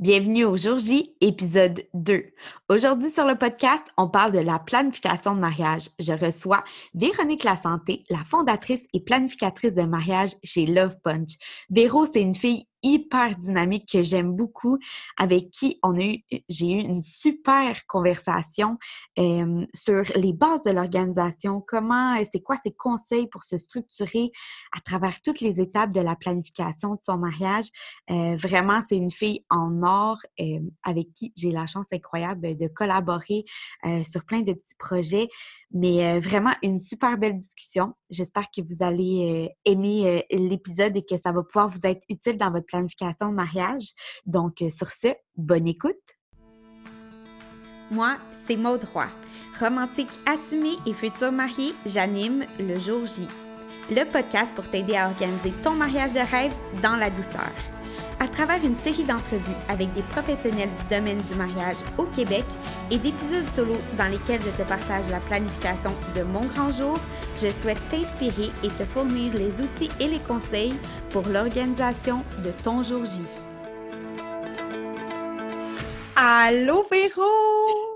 Bienvenue au Jour J, épisode 2. Aujourd'hui sur le podcast, on parle de la planification de mariage. Je reçois Véronique Lasanté, la fondatrice et planificatrice de mariage chez Love Punch. Véro, c'est une fille hyper dynamique que j'aime beaucoup, avec qui on a eu, j'ai eu une super conversation euh, sur les bases de l'organisation, comment, c'est quoi ses conseils pour se structurer à travers toutes les étapes de la planification de son mariage. Euh, vraiment, c'est une fille en or euh, avec qui j'ai la chance incroyable de collaborer sur plein de petits projets. Mais euh, vraiment, une super belle discussion. J'espère que vous allez euh, aimer euh, l'épisode et que ça va pouvoir vous être utile dans votre planification de mariage. Donc, sur ce, bonne écoute. Moi, c'est Maud Roy. Romantique assumée et future mariée, j'anime le jour J. Le podcast pour t'aider à organiser ton mariage de rêve dans la douceur à travers une série d'entrevues avec des professionnels du domaine du mariage au Québec et d'épisodes solo dans lesquels je te partage la planification de mon grand jour, je souhaite t'inspirer et te fournir les outils et les conseils pour l'organisation de ton jour J. Allô Véro!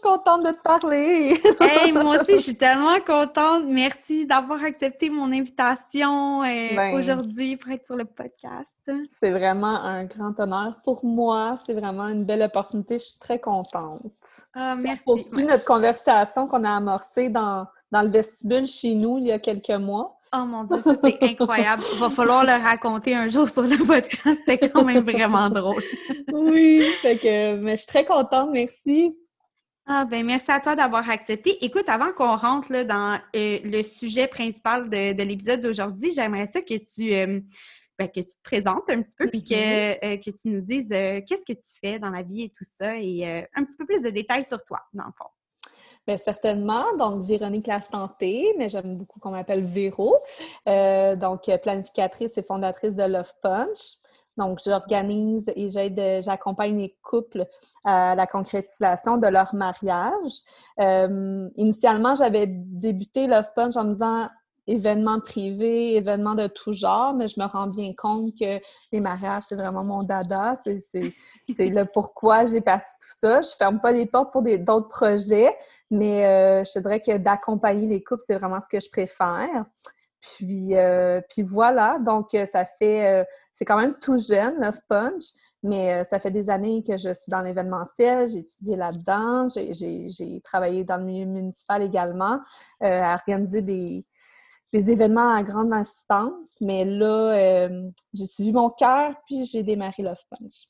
Contente de te parler. hey, moi aussi, je suis tellement contente. Merci d'avoir accepté mon invitation euh, ben, aujourd'hui pour être sur le podcast. C'est vraiment un grand honneur pour moi. C'est vraiment une belle opportunité. Je suis très contente. Ah, merci. On poursuit notre conversation qu'on a amorcée dans, dans le vestibule chez nous il y a quelques mois. Oh mon Dieu, c'est incroyable. Il va falloir le raconter un jour sur le podcast. C'était quand même vraiment drôle. oui, fait que, mais je suis très contente. Merci. Ah ben merci à toi d'avoir accepté. Écoute, avant qu'on rentre là, dans euh, le sujet principal de, l'épisode d'aujourd'hui, j'aimerais ça que tu, euh, ben, que tu te présentes un petit peu puis que, euh, que tu nous dises qu'est-ce que tu fais dans la vie et tout ça et un petit peu plus de détails sur toi, dans le fond. Bien, certainement. Donc, Véronique La Santé, mais j'aime beaucoup qu'on m'appelle Véro. donc, planificatrice et fondatrice de Love Punch. Donc, j'organise et j'aide, j'accompagne les couples à la concrétisation de leur mariage. Euh, initialement, j'avais débuté Love Punch en me disant événements privés, événements de tout genre, mais je me rends bien compte que les mariages, c'est vraiment mon dada. C'est, c'est, le pourquoi j'ai parti tout ça. Je ferme pas les portes pour d'autres projets, mais euh, je te dirais que d'accompagner les couples, c'est vraiment ce que je préfère. Puis, euh, puis voilà, donc ça fait c'est quand même tout jeune, Love Punch, mais euh, ça fait des années que je suis dans l'événementiel, j'ai étudié là-dedans, j'ai travaillé dans le milieu municipal également, euh, à organiser des, événements à grande assistance. Mais là, euh, j'ai suivi mon cœur, puis j'ai démarré Love Punch.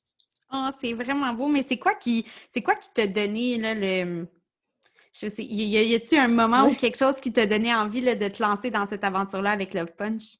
Oh, c'est vraiment beau, mais c'est quoi qui c'est quoi qui t'a donné là, le. Je sais, y, a-t-il un moment ou quelque chose qui t'a donné envie de te lancer dans cette aventure-là avec Love Punch?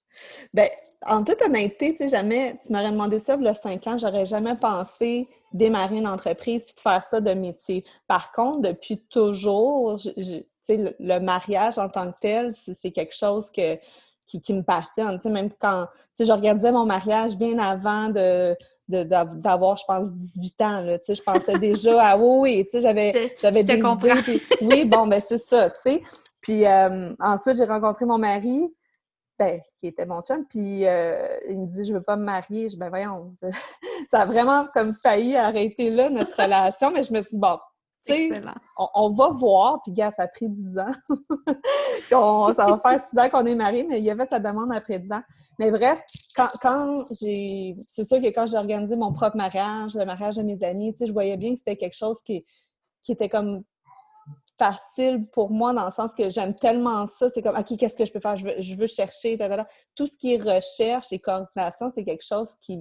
Ben, en toute honnêteté, tu sais, jamais, tu m'aurais demandé ça il y a cinq ans, j'aurais jamais pensé démarrer une entreprise puis de faire ça de métier. Par contre, depuis toujours, tu sais, le, mariage en tant que tel, c'est quelque chose que, qui, me passionne. Tu sais, même quand, tu sais, je regardais mon mariage bien avant de, d'avoir, je pense, 18 ans. Là, tu sais, je pensais déjà à oui, tu sais, j'avais, j'avais des comprends. oui, bon, ben c'est ça, tu sais. Puis euh, ensuite, j'ai rencontré mon mari. Ben, qui était mon chum, puis euh, il me dit « je veux pas me marier ». Je dis « ben voyons, ça a vraiment comme failli arrêter là, notre relation », mais je me suis dit « bon, tu sais, on, va voir », puis gars, ça a pris 10 ans. ça va faire 6 ans qu'on est mariés, mais il y avait sa demande après 10 ans. Mais bref, quand, quand j'ai... C'est sûr que quand j'ai organisé mon propre mariage, le mariage de mes amis, tu sais, je voyais bien que c'était quelque chose qui, qui était comme facile pour moi dans le sens que j'aime tellement ça. C'est comme, OK, qu'est-ce que je peux faire? Je veux, chercher. Tout ce qui est recherche et coordination, c'est quelque chose qui,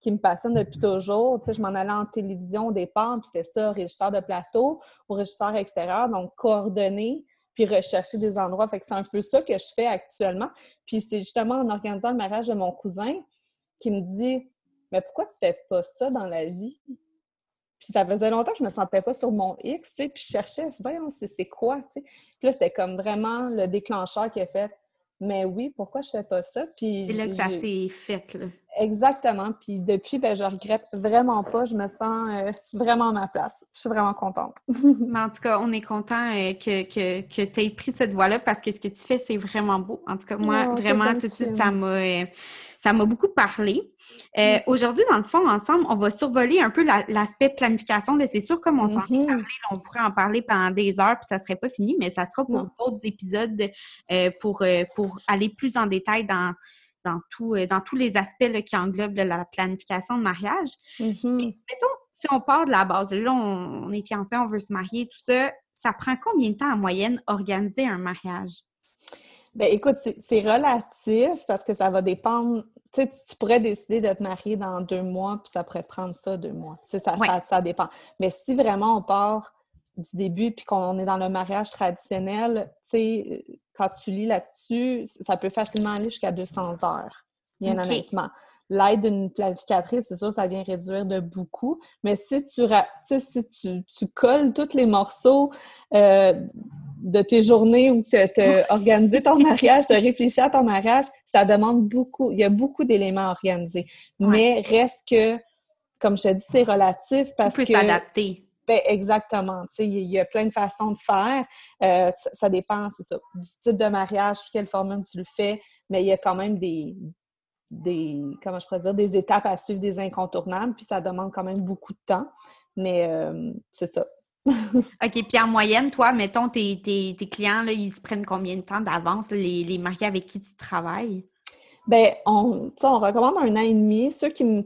qui me passionne depuis toujours. Tu sais, je m'en allais en télévision au départ, puis c'était ça, régisseur de plateau ou régisseur extérieur, donc coordonner puis rechercher des endroits. Fait que c'est un peu ça que je fais actuellement. Puis c'est justement en organisant le mariage de mon cousin qui me dit Mais pourquoi tu fais pas ça dans la vie? Puis ça faisait longtemps que je me sentais pas sur mon X, tu sais, puis je cherchais, voyons, c'est quoi, tu sais. Puis là, c'était comme vraiment le déclencheur qui a fait, mais oui, pourquoi je fais pas ça? Puis c'est là que ça s'est fait, là. Exactement. Puis depuis, ben, je regrette vraiment pas. Je me sens euh, vraiment à ma place. Je suis vraiment contente. Mais en tout cas, on est content euh, que, que, que tu aies pris cette voie-là parce que ce que tu fais, c'est vraiment beau. En tout cas, moi, oh, vraiment, tout de suite, ça m'a. Euh, ça m'a beaucoup parlé. Aujourd'hui, dans le fond, ensemble, on va survoler un peu l'aspect planification. C'est sûr, comme on s'en est mm-hmm. parlé, on pourrait en parler pendant des heures, puis ça serait pas fini, mais ça sera pour d'autres épisodes pour, pour aller plus en détail dans, dans, tout, euh, dans tous les aspects qui englobent la planification de mariage. Mm-hmm. mettons, si on part de la base, là, on, est fiancé, on veut se marier, tout ça, ça prend combien de temps en moyenne organiser un mariage? Ben écoute, c'est relatif parce que ça va dépendre. Tu sais, tu pourrais décider de te marier dans deux mois, puis ça pourrait prendre ça deux mois. Ça, ça, ça, dépend. Mais si vraiment on part du début puis qu'on est dans le mariage traditionnel, tu sais, quand tu lis là-dessus, ça peut facilement aller jusqu'à 200 heures, bien honnêtement. L'aide d'une planificatrice, c'est sûr, ça vient réduire de beaucoup, mais si tu, si tu, tu colles tous les morceaux euh, de tes journées où tu as organisé ton mariage, tu as réfléchi à ton mariage, ça demande beaucoup, il y a beaucoup d'éléments organisés. Mais reste que, comme je te dis, c'est relatif parce tu peux s'adapter. Ben, exactement. Il y a plein de façons de faire. Euh, ça, dépend, c'est ça, du type de mariage, sous quelle forme tu le fais, mais il y a quand même des, des, comment je pourrais dire, des étapes à suivre, des incontournables, puis ça demande quand même beaucoup de temps. Mais euh, c'est ça. OK. Puis en moyenne, toi, mettons, tes, tes, clients, là, ils se prennent combien de temps d'avance, les, les mariés avec qui tu travailles? Bien, on, on recommande un an et demi. Ceux qui me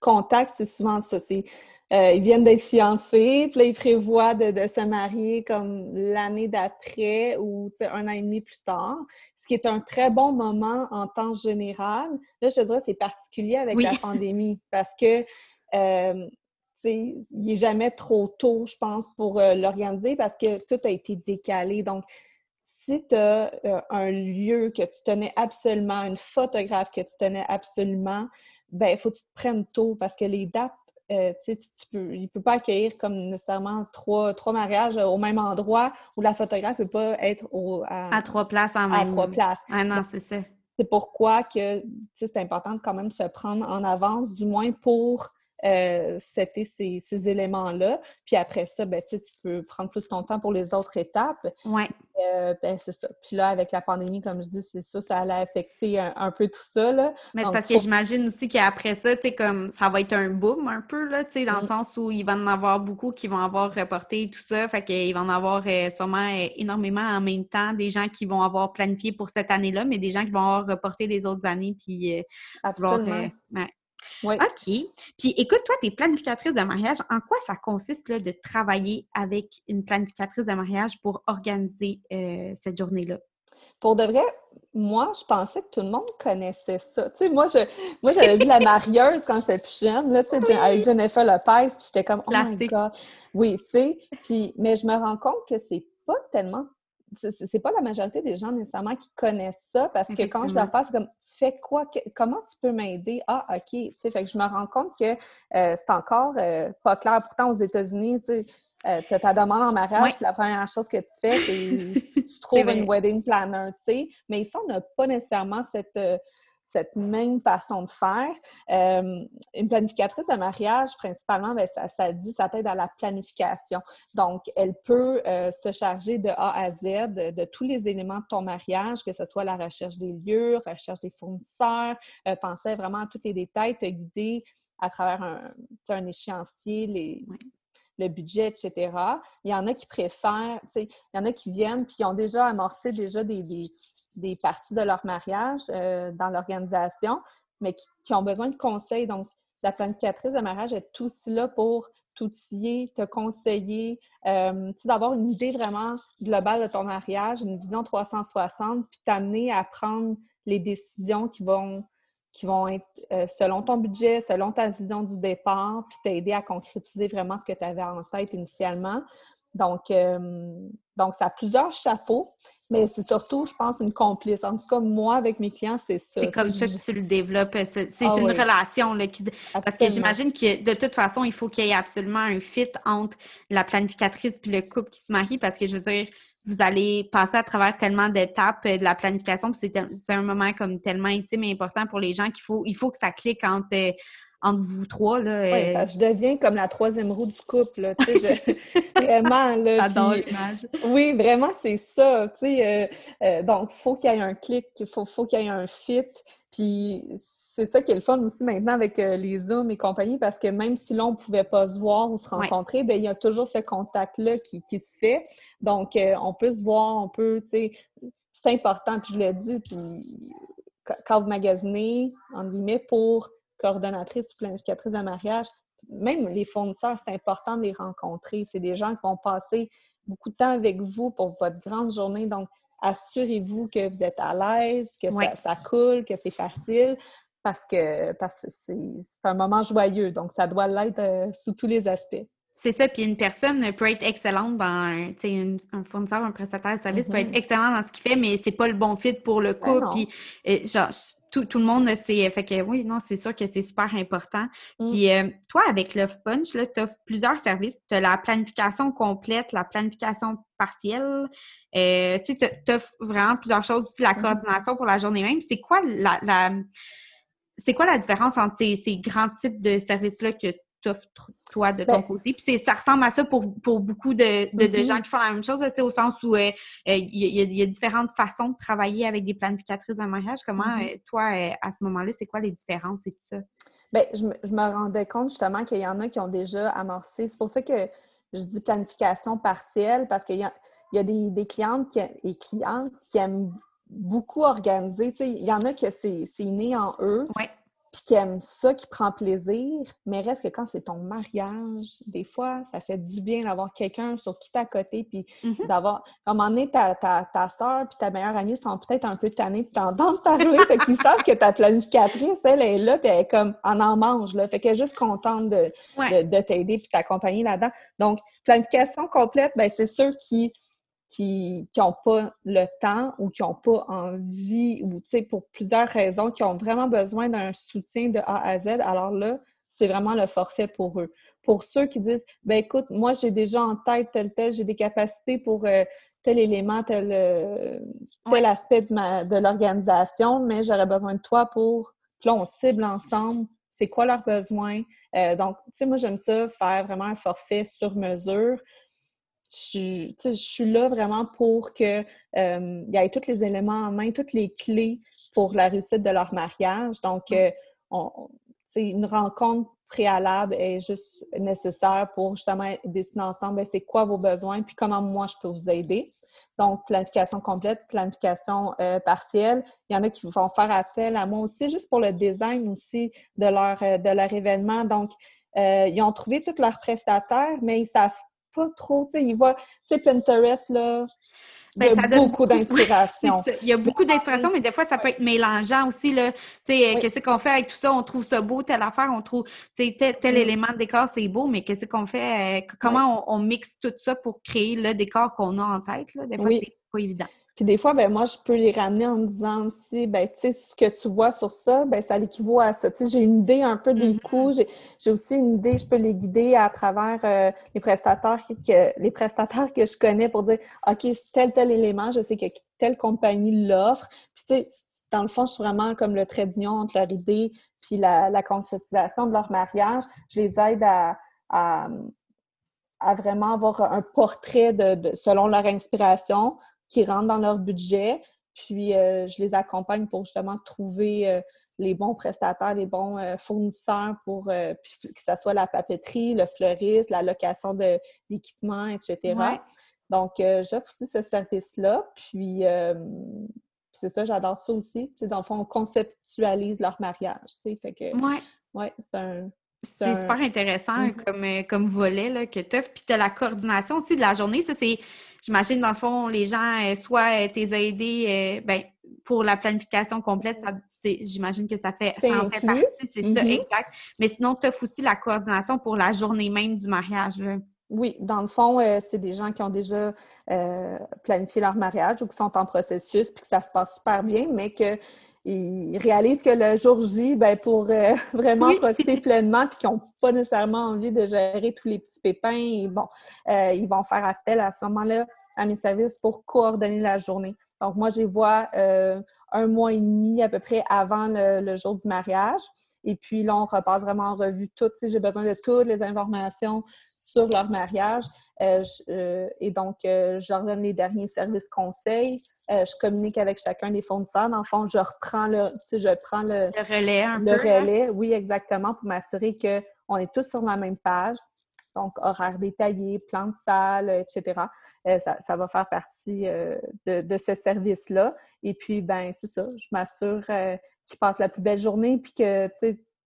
contactent, c'est souvent ça. C'est euh, ils viennent d'être fiancés, puis là, ils prévoient de, se marier comme l'année d'après ou un an et demi plus tard, ce qui est un très bon moment en temps général. Là, je te dirais, c'est particulier avec la pandémie parce que euh, il n'est jamais trop tôt, je pense, pour euh, l'organiser parce que tout a été décalé. Donc, si tu as un lieu que tu tenais absolument, une photographe que tu tenais absolument, ben il faut que tu te prennes tôt parce que les dates euh, tu, peux, il ne peut pas accueillir comme nécessairement trois, trois mariages au même endroit où la photographe ne peut pas être à, trois places en même À trois places. Ah non, c'est ça. C'est pourquoi que c'est important de quand même se prendre en avance, du moins pour euh, c'était ces, éléments-là. Puis après ça, ben, tu peux prendre plus ton temps pour les autres étapes. Oui. Euh, ben, c'est ça. Puis là, avec la pandémie, comme je dis, c'est sûr, ça allait affecter un, peu tout ça. Là. Mais parce que j'imagine aussi qu'après ça, tu comme ça va être un boom un peu, là, tu sais, dans le sens où il va en avoir beaucoup qui vont avoir reporté tout ça. Fait qu'il va en avoir euh, sûrement énormément en même temps des gens qui vont avoir planifié pour cette année-là, mais des gens qui vont avoir reporté les autres années. Puis, Absolument. OK. Puis écoute, toi, tu es planificatrice de mariage. En quoi ça consiste là, de travailler avec une planificatrice de mariage pour organiser euh, cette journée-là? Pour de vrai, moi, je pensais que tout le monde connaissait ça. Tu sais, moi, je, moi, j'avais vu la marieuse quand j'étais plus jeune, là, tu sais, avec Jennifer Lopez, puis j'étais comme, oh my God. Oui, tu sais, puis, mais je me rends compte que c'est pas tellement c'est pas la majorité des gens nécessairement qui connaissent ça parce que quand je leur passe comme tu fais quoi? Comment tu peux m'aider? Ah ok tu sais fait que je me rends compte que euh, c'est encore euh, pas clair. Pourtant aux États-Unis tu sais euh, as ta demande en mariage, la première chose que tu fais, c'est tu, tu trouves une wedding planner, tu sais. Mais ici, on n'a pas nécessairement cette, cette même façon de faire. Euh, une planificatrice de mariage, principalement, bien, ça, ça dit, ça t'aide à la planification. Donc, elle peut euh, se charger de A à Z de, tous les éléments de ton mariage, que ce soit la recherche des lieux, recherche des fournisseurs, euh, penser vraiment à tous les détails, te guider à travers un, un échéancier, les, le budget, etc. Il y en a qui préfèrent, il y en a qui viennent puis qui ont déjà amorcé déjà des, des, parties de leur mariage euh, dans l'organisation, mais qui, ont besoin de conseils. Donc, la planificatrice de mariage est aussi là pour t'outiller, te conseiller, euh, d'avoir une idée vraiment globale de ton mariage, une vision 360, puis t'amener à prendre les décisions qui vont qui vont être euh, selon ton budget, selon ta vision du départ, puis t'aider à concrétiser vraiment ce que tu avais en tête initialement. Donc, euh, donc, ça a plusieurs chapeaux, mais c'est surtout, je pense, une complice. En tout cas, moi, avec mes clients, c'est ça. C'est comme ça que tu le développes. C'est ah une relation. Là, qui... Parce que j'imagine que de toute façon, il faut qu'il y ait absolument un fit entre la planificatrice et le couple qui se marie, parce que je veux dire, vous allez passer à travers tellement d'étapes de la planification, c'est un moment comme tellement intime et important pour les gens qu'il faut, il faut que ça clique entre, entre vous trois. Là, oui, je deviens comme la troisième roue du couple. Là, vraiment. Là, l'image. Oui, vraiment, c'est ça. Euh, euh, donc, il faut qu'il y ait un clic, il faut, faut qu'il y ait un fit. Puis c'est ça qui est le fun aussi maintenant avec euh, les Zooms et compagnie, parce que même si l'on ne pouvait pas se voir ou se rencontrer, ben, il y a toujours ce contact-là qui, se fait. Donc, euh, on peut se voir, on peut, tu sais, c'est important, je l'ai dit, puis quand vous magasinez, en guillemets, pour coordonnatrice ou planificatrice de mariage, même les fournisseurs, c'est important de les rencontrer. C'est des gens qui vont passer beaucoup de temps avec vous pour votre grande journée. Donc, assurez-vous que vous êtes à l'aise, que ça, coule, que c'est facile parce que parce que c'est un moment joyeux. Donc, ça doit l'être euh, sous tous les aspects. C'est ça. Puis une personne peut être excellente dans, tu sais, un fournisseur, un prestataire de service peut être mm-hmm. excellent dans ce qu'il fait, mais c'est pas le bon fit pour le ben couple. puis, euh, genre, tout, tout, le monde le sait. Fait que oui, non, c'est sûr que c'est super important. Mm. Puis euh, toi, avec Love Punch, tu offres plusieurs services. Tu as la planification complète, la planification partielle. Euh, tu sais, tu offres vraiment plusieurs choses. Aussi, la mm-hmm. coordination pour la journée même. C'est quoi la, la c'est quoi la différence entre ces, ces grands types de services-là que toi, de ton ben côté? Puis ça ressemble à ça pour, pour beaucoup de, de, mm-hmm. gens qui font la même chose, au sens où euh, euh, il y, y, a différentes façons de travailler avec des planificatrices de mariage. Comment, mm-hmm. euh, toi, à ce moment-là, c'est quoi les différences et tout ça? Bien, je, me, je me rendais compte justement qu'il y en a qui ont déjà amorcé. C'est pour ça que je dis planification partielle, parce qu'il y a, y a des, des clientes qui, et clientes qui aiment beaucoup organisé. Il y en a que c'est né en eux, puis qui aiment ça, qui prend plaisir, mais reste que quand c'est ton mariage, des fois, ça fait du bien d'avoir quelqu'un sur qui t'es à côté, puis mm-hmm. d'avoir... À un moment donné, ta, ta, ta soeur puis ta meilleure amie sont peut-être un peu tannées de t'entendre parler, fait qu'ils savent que ta planificatrice, elle, est là, puis elle est comme en en mange, là. Fait qu'elle est juste contente de, de, t'aider puis t'accompagner là-dedans. Donc, planification complète, ben c'est ceux qui qui n'ont pas le temps ou qui n'ont pas envie, ou tu sais, pour plusieurs raisons, qui ont vraiment besoin d'un soutien de A à Z, alors là, c'est vraiment le forfait pour eux. Pour ceux qui disent, ben écoute, moi j'ai déjà en tête tel tel, j'ai des capacités pour euh, tel élément, tel, euh, tel aspect de, l'organisation, mais j'aurais besoin de toi pour. Puis là, on cible ensemble c'est quoi leurs besoins. Euh, donc, tu sais, moi j'aime ça, faire vraiment un forfait sur mesure je, je suis là vraiment pour que euh, y ait tous les éléments en main, toutes les clés pour la réussite de leur mariage. Donc, euh, une rencontre préalable est juste nécessaire pour justement décider ensemble ben, c'est quoi vos besoins puis comment moi je peux vous aider. Donc, planification complète, planification euh, partielle. Il y en a qui vont faire appel à moi aussi, juste pour le design aussi de leur, de leur événement. Donc, ils ont trouvé tous leurs prestataires, mais ils savent pas trop, tu sais, il voit, tu sais, Pinterest, là, ben, il y a beaucoup d'inspiration. Il y a beaucoup d'inspiration, mais des fois, ça peut être mélangeant aussi, là. Tu sais, qu'est-ce qu'on fait avec tout ça? On trouve ça beau, telle affaire, on trouve, tu sais, tel, mm. élément de décor, c'est beau, mais qu'est-ce qu'on fait? Euh, comment on, mixe tout ça pour créer le décor qu'on a en tête, là? Des fois, c'est pas évident. Puis des fois, ben moi, je peux les ramener en disant aussi, ben tu sais, ce que tu vois sur ça, ben ça l'équivaut à ça. Tu sais, j'ai une idée un peu des mm-hmm. coûts, j'ai aussi une idée, je peux les guider à travers euh, les prestataires que les prestataires que je connais pour dire, OK, tel, tel élément, je sais que telle compagnie l'offre. Puis tu sais, dans le fond, je suis vraiment comme le trait d'union entre leur idée puis la, la concrétisation de leur mariage. Je les aide à, à, vraiment avoir un portrait de selon leur inspiration qui rentrent dans leur budget. Puis, euh, je les accompagne pour justement trouver euh, les bons prestataires, les bons euh, fournisseurs pour que ce soit la papeterie, le fleuriste, la location d'équipements, etc. Donc, j'offre aussi ce service-là. Puis, c'est ça, j'adore ça aussi. dans le fond, on conceptualise leur mariage. Fait que, ouais, c'est un, c'est super intéressant mm-hmm. comme, comme volet là, que tu Puis tu as la coordination aussi de la journée. Ça, c'est J'imagine, dans le fond, les gens, euh, soit euh, t'es aidé, euh, ben, pour la planification complète, j'imagine que ça fait, ça en fait partie, c'est ça, mm-hmm. exact. Mais sinon, tu aussi la coordination pour la journée même du mariage. Là. Oui, dans le fond, c'est des gens qui ont déjà planifié leur mariage ou qui sont en processus puis que ça se passe super bien, mais que ils réalisent que le jour J, ben, pour euh, vraiment profiter pleinement, puis qu'ils n'ont pas nécessairement envie de gérer tous les petits pépins, bon, euh, ils vont faire appel à ce moment-là à mes services pour coordonner la journée. Donc, moi, je les vois euh, un mois et demi à peu près avant le, jour du mariage. Et puis là, on repasse vraiment en revue tout. J'ai besoin de toutes les informations sur leur mariage. Euh, euh, et donc, je leur donne les derniers services conseils. je communique avec chacun des fournisseurs. Dans le fond, je reprends le, je prends le, relais. Un le relais, oui, exactement, pour m'assurer qu'on est tous sur la même page donc horaire détaillé, plan de salle, etc. Euh, ça, va faire partie euh, de, ce service-là. Et puis, ben c'est ça, je m'assure euh, qu'ils passent la plus belle journée puis que,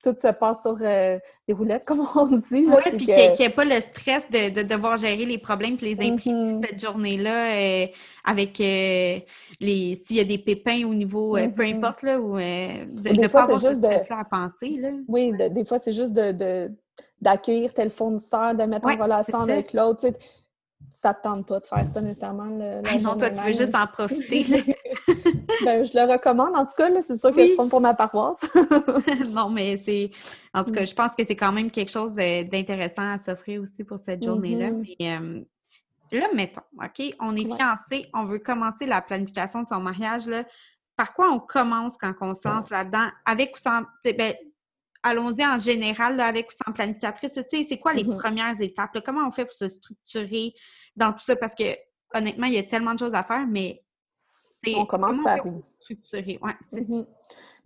tout se passe sur des roulettes, comme on dit. Oui, puis qu'il n'y ait pas le stress de, devoir gérer les problèmes et les imprimés mm-hmm. cette journée-là avec les s'il y a des pépins au niveau, peu mm-hmm. importe, là, ou de ne pas avoir ce stress-là à penser. Là. Oui, des fois, c'est juste de d'accueillir tel fournisseur, de mettre en relation avec l'autre. Ça te tente pas de faire ça nécessairement. Le, non, toi, tu veux juste en profiter. ben, je le recommande. En tout cas, c'est sûr que c'est pas pour ma paroisse. non, mais c'est. En tout cas, je pense que c'est quand même quelque chose d'intéressant à s'offrir aussi pour cette journée-là. Mm-hmm. Mais euh, là, mettons, OK, on est fiancés, on veut commencer la planification de son mariage. Là. Par quoi on commence quand on se lance là-dedans? Avec ou sans. Ben, allons-y en général avec ou sans planificatrice. c'est quoi les mm-hmm. premières étapes? Comment on fait pour se structurer dans tout ça? Parce que honnêtement, il y a tellement de choses à faire, mais on commence par où? Structurer? Ouais, c'est mm-hmm.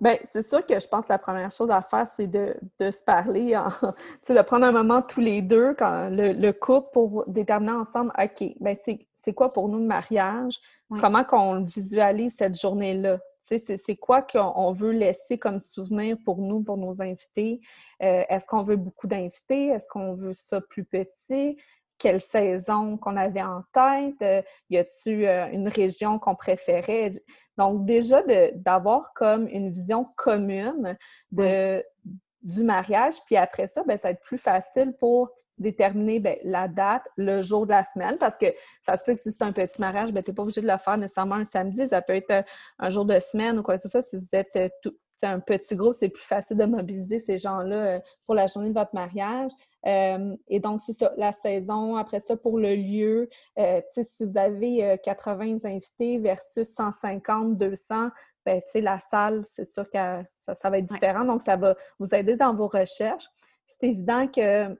Bien, c'est sûr que je pense que la première chose à faire, c'est de, se parler, de prendre un moment tous les deux, quand le, couple, pour déterminer ensemble, OK, bien, c'est quoi pour nous le mariage? Comment qu'on visualise cette journée-là? C'est quoi qu'on veut laisser comme souvenir pour nous, pour nos invités? Euh, est-ce qu'on veut beaucoup d'invités? Est-ce qu'on veut ça plus petit? Quelle saison qu'on avait en tête? Euh, y a-t-il euh, une région qu'on préférait? Donc, déjà, d'avoir comme une vision commune de, du mariage, puis après ça, ben, ça va être plus facile pour déterminer ben, la date, le jour de la semaine, parce que ça se peut que si c'est un petit mariage, ben, tu n'es pas obligé de le faire nécessairement un samedi, ça peut être euh, un jour de semaine ou quoi que ce soit. Si vous êtes euh, tout, un petit groupe, c'est plus facile de mobiliser ces gens-là euh, pour la journée de votre mariage. et donc, c'est ça, la saison. Après ça, pour le lieu, si vous avez 80 invités versus 150, 200, ben, la salle, c'est sûr que ça, ça, va être différent. Donc, ça va vous aider dans vos recherches. C'est évident que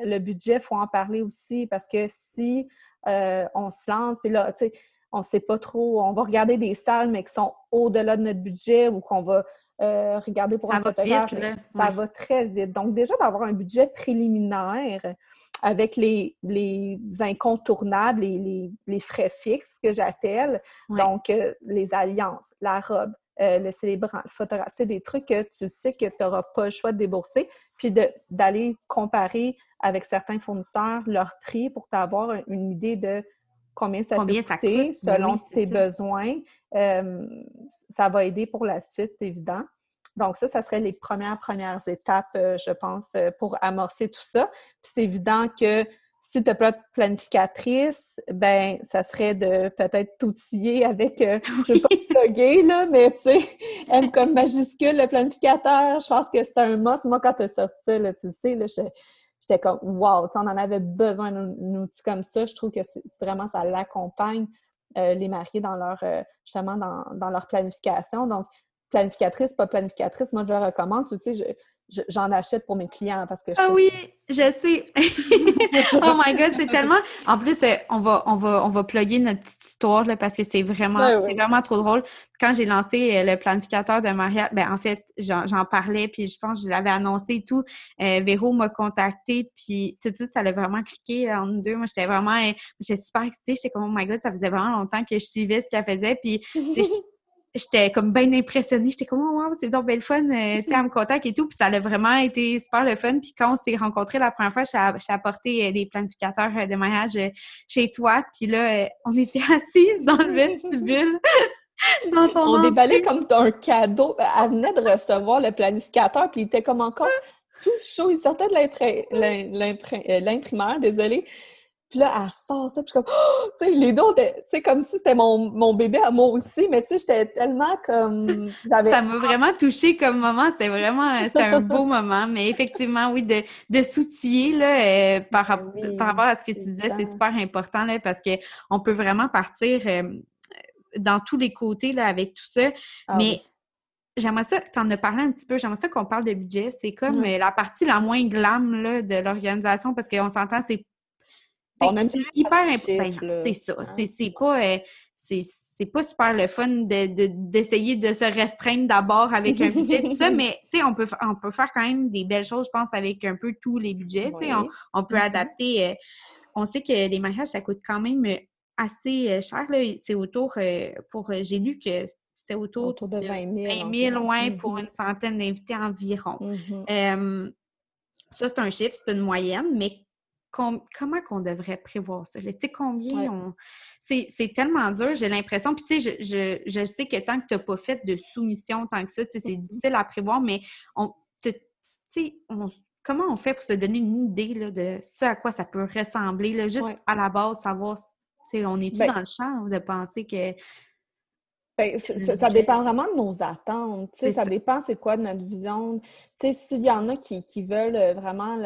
le budget, il faut en parler aussi parce que si euh, on se lance, puis là, tu sais, on ne sait pas trop, on va regarder des salles, mais qui sont au-delà de notre budget ou qu'on va euh, regarder pour un photographe. ça va très vite. Donc, déjà, d'avoir un budget préliminaire avec les, incontournables, les, les, frais fixes que j'appelle, donc euh, les alliances, la robe, le célébrant, le photographe, c'est des trucs que tu sais que tu n'auras pas le choix de débourser, puis d'aller comparer avec certains fournisseurs leur prix pour t'avoir une idée de combien ça combien peut coûter ben selon tes besoins. Euh, ça va aider pour la suite, c'est évident. Donc, ça, ça serait les premières, premières étapes, euh, je pense, euh, pour amorcer tout ça. Puis c'est évident que si tu n'as pas de planificatrice, ben ça serait de peut-être t'outiller avec, je ne vais pas plugger, là, mais tu sais, M comme majuscule, le planificateur, je pense que c'est un must. Moi, quand tu as sorti ça, là, tu sais, là, j'étais comme wow, on en avait besoin d'un outil comme ça. Je trouve que c'est vraiment ça l'accompagne euh, les mariés dans leur euh, justement dans, leur planification. Donc, planificatrice, pas planificatrice, moi je le recommande. Tu sais, je, j'en achète pour mes clients parce que je Ah oui, je sais. oh my god, c'est tellement. En plus, euh, on va on va on va plugger notre petite histoire là, parce que c'est vraiment c'est vraiment trop drôle. Quand j'ai lancé euh, le planificateur de mariage, ben en fait, j'en parlais puis je pense que je l'avais annoncé et tout. Euh, Véro m'a contacté puis tout de suite ça a vraiment cliqué en deux. Moi, j'étais vraiment j'étais super excitée, j'étais comme oh my god, ça faisait vraiment longtemps que je suivais ce qu'elle faisait puis j'étais comme bien impressionnée. J'étais comme, oh, wow, c'est donc belle fun, euh, tu à me contacter et tout. Puis ça a vraiment été super le fun. Puis quand on s'est rencontrés la première fois, j'ai apporté euh, des planificateurs euh, de mariage chez toi. Puis là, on était assises dans le vestibule. dans ton on déballait comme un cadeau. Ben, elle venait de recevoir le planificateur, puis il était comme encore tout chaud. Il sortait de l'imprimeur, désolé. Puis là, elle sort ça, puis je suis comme, oh! tu sais, les deux, tu sais, comme si c'était mon, mon, bébé à moi aussi, mais tu sais, j'étais tellement comme. Ça m'a vraiment touchée comme moment, c'était vraiment, c'était un beau moment, mais effectivement, oui, de, de s'outiller, là, euh, par, par rapport à ce que tu disais, c'est super important, là, parce qu'on peut vraiment partir euh, dans tous les côtés, là, avec tout ça, ah mais. J'aimerais ça, tu en as parlé un petit peu, j'aimerais ça qu'on parle de budget. C'est comme euh, la partie la moins glam là, de l'organisation parce qu'on s'entend, c'est on hyper important. C'est ça. C'est pas, euh, c'est pas super le fun d'essayer de, se restreindre d'abord avec un budget, tout ça, mais on peut, on peut faire quand même des belles choses, je pense, avec un peu tous les budgets. On, on, peut mm-hmm. adapter. Euh, on sait que les mariages, ça coûte quand même assez euh, cher. C'est autour, pour j'ai lu que c'était autour, de 20 000. 20 000 loin pour mm-hmm. une centaine d'invités environ. Mm-hmm. ça, c'est un chiffre, c'est une moyenne, mais comment qu'on devrait prévoir ça? Tu sais, combien on... C'est tellement dur, j'ai l'impression. Puis, tu sais, je, je, sais que tant que tu n'as pas fait de soumission, tant que ça, tu sais, c'est mm-hmm. difficile à prévoir, mais on, tu sais, comment on fait pour se donner une idée là, de ce à quoi ça peut ressembler, là, juste à la base, savoir, tu sais, on est-tu ben dans le champ de penser que... Ben, ça, dépend vraiment de nos attentes. Ça, ça, dépend c'est quoi de notre vision. S'il y en a qui, qui veulent euh, vraiment